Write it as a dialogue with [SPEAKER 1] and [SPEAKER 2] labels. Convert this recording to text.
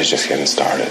[SPEAKER 1] is just getting started.